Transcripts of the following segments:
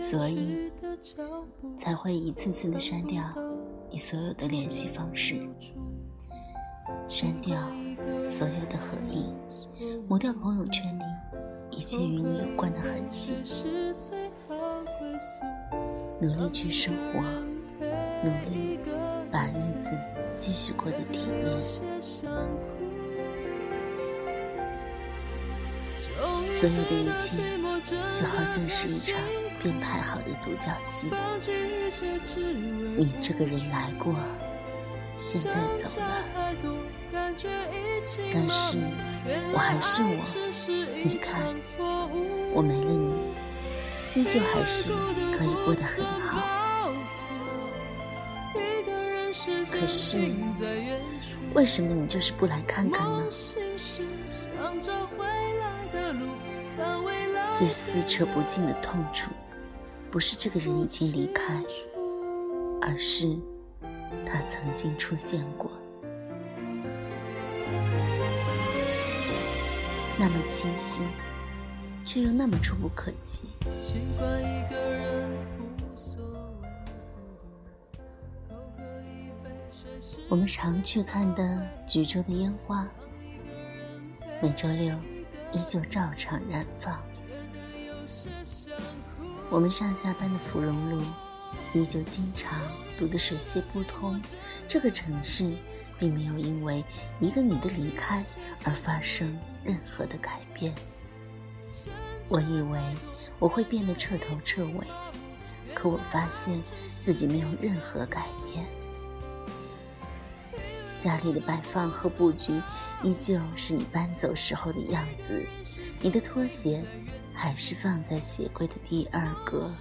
所以才会一次次的删掉你所有的联系方式，删掉所有的合影，抹掉朋友圈里一切与你有关的痕迹，努力去生活，努力把日子继续过得体面。所有的一切，就好像是一场编排好的独角戏。你这个人来过，现在走了，但是我还是我。你看，我没了你，依旧还是可以过得很好。可是，为什么你就是不来看看呢？最撕扯不尽的痛楚，不是这个人已经离开，而是他曾经出现过，那么清晰，却又那么触不可及。我们常去看的橘洲的烟花，每周六依旧照常燃放。我们上下班的芙蓉路，依旧经常堵得水泄不通。这个城市并没有因为一个你的离开而发生任何的改变。我以为我会变得彻头彻尾，可我发现自己没有任何改变。家里的摆放和布局依旧是你搬走时候的样子，你的拖鞋。还是放在鞋柜的第二格，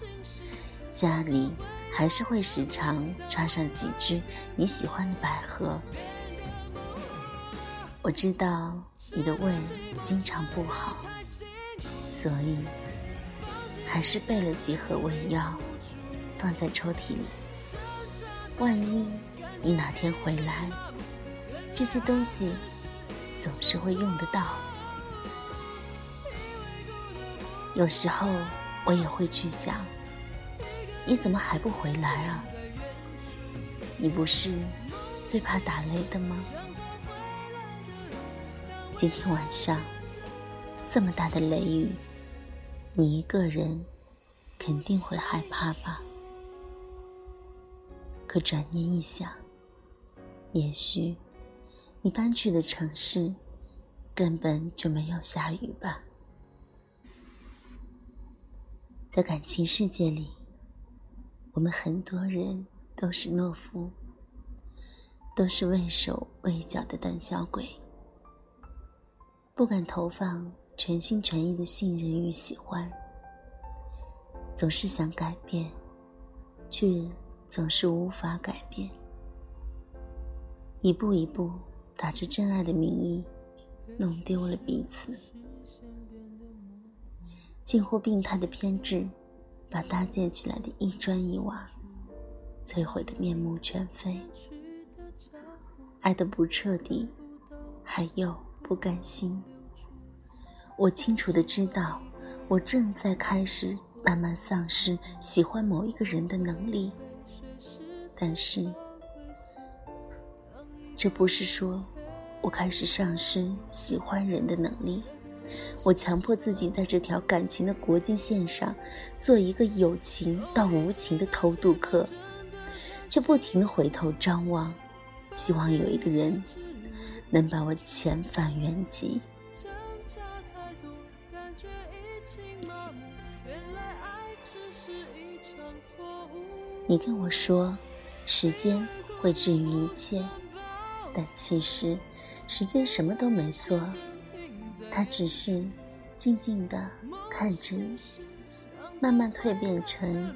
家里还是会时常插上几只你喜欢的百合。我知道你的胃经常不好，所以还是备了几盒胃药，放在抽屉里。万一你哪天回来，这些东西总是会用得到。有时候我也会去想，你怎么还不回来啊？你不是最怕打雷的吗？今天晚上这么大的雷雨，你一个人肯定会害怕吧？可转念一想，也许你搬去的城市根本就没有下雨吧？在感情世界里，我们很多人都是懦夫，都是畏手畏脚的胆小鬼，不敢投放全心全意的信任与喜欢，总是想改变，却总是无法改变，一步一步打着真爱的名义，弄丢了彼此。近乎病态的偏执，把搭建起来的一砖一瓦摧毁的面目全非。爱的不彻底，还有不甘心。我清楚的知道，我正在开始慢慢丧失喜欢某一个人的能力。但是，这不是说我开始丧失喜欢人的能力。我强迫自己在这条感情的国境线上，做一个有情到无情的偷渡客，却不停的回头张望，希望有一个人能把我遣返原籍。你跟我说，时间会治愈一切，但其实，时间什么都没做。他只是静静的看着你，慢慢蜕变成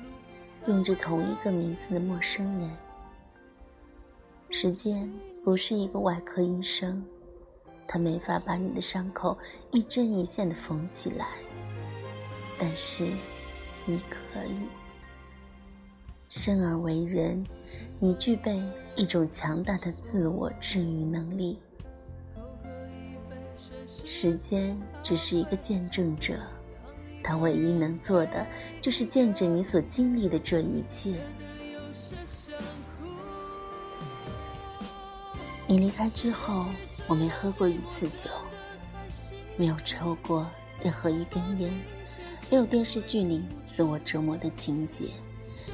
用着同一个名字的陌生人。时间不是一个外科医生，他没法把你的伤口一针一线的缝起来，但是你可以。生而为人，你具备一种强大的自我治愈能力。时间只是一个见证者，他唯一能做的就是见证你所经历的这一切。你离开之后，我没喝过一次酒，没有抽过任何一根烟，没有电视剧里自我折磨的情节，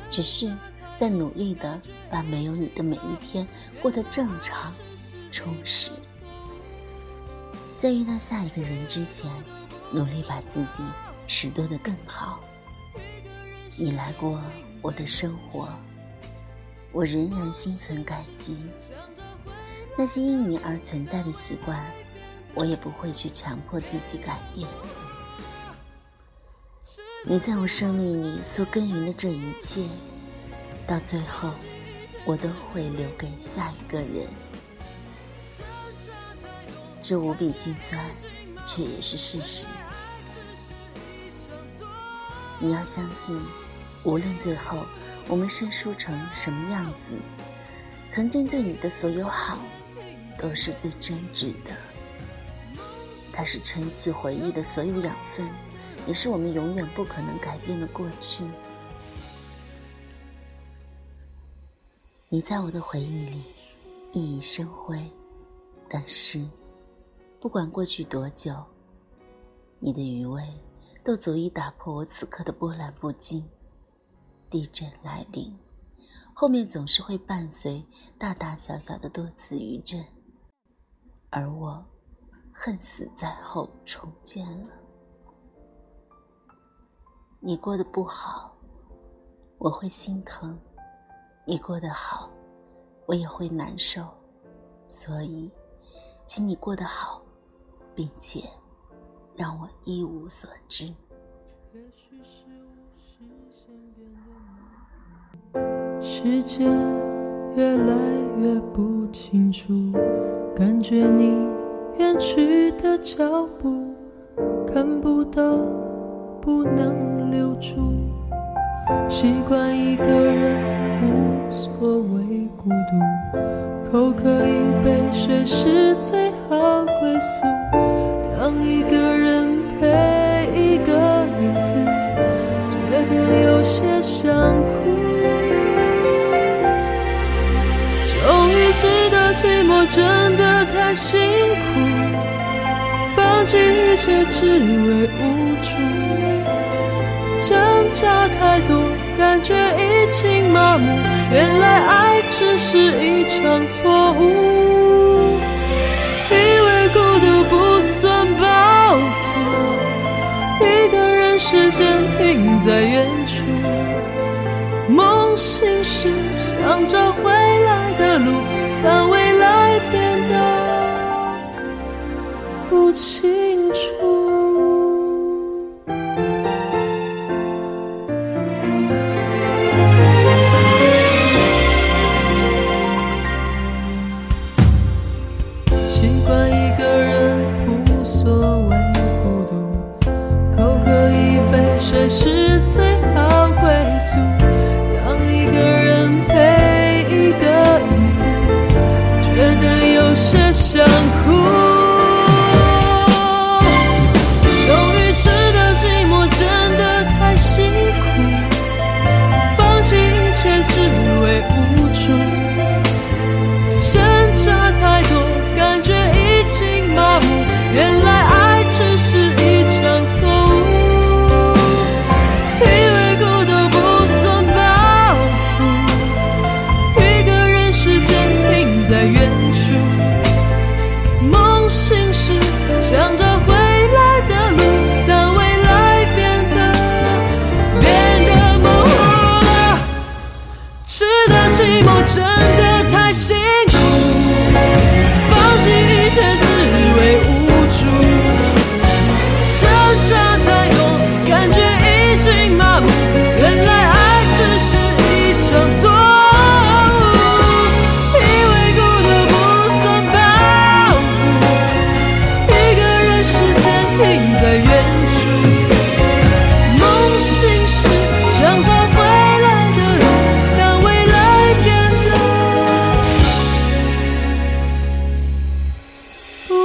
只是在努力的把没有你的每一天过得正常、充实。在遇到下一个人之前，努力把自己拾掇得更好。你来过我的生活，我仍然心存感激。那些因你而存在的习惯，我也不会去强迫自己改变。你在我生命里所耕耘的这一切，到最后，我都会留给下一个人。这无比心酸，却也是事实。你要相信，无论最后我们生疏成什么样子，曾经对你的所有好，都是最真挚的。它是撑起回忆的所有养分，也是我们永远不可能改变的过去。你在我的回忆里熠熠生辉，但是。不管过去多久，你的余味都足以打破我此刻的波澜不惊。地震来临，后面总是会伴随大大小小的多次余震，而我恨死在后重建了。你过得不好，我会心疼；你过得好，我也会难受。所以，请你过得好。并且让我一无所知。世界越来越不清楚，感觉你远去的脚步看不到，不能留住。习惯一个人无所谓孤独，口渴一杯水是最好归宿。当一个人陪一个影子，觉得有些想哭。终于知道寂寞真的太辛苦，放弃一切只为无助，挣扎太多，感觉已经麻木。原来爱只是一场错误，以为孤独不算。包袱，一个人，时间停在远处。梦醒时，想找回来的路，但未来变得不清楚。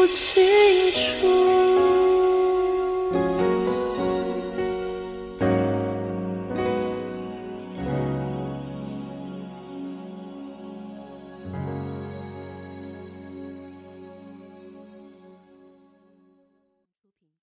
对不起。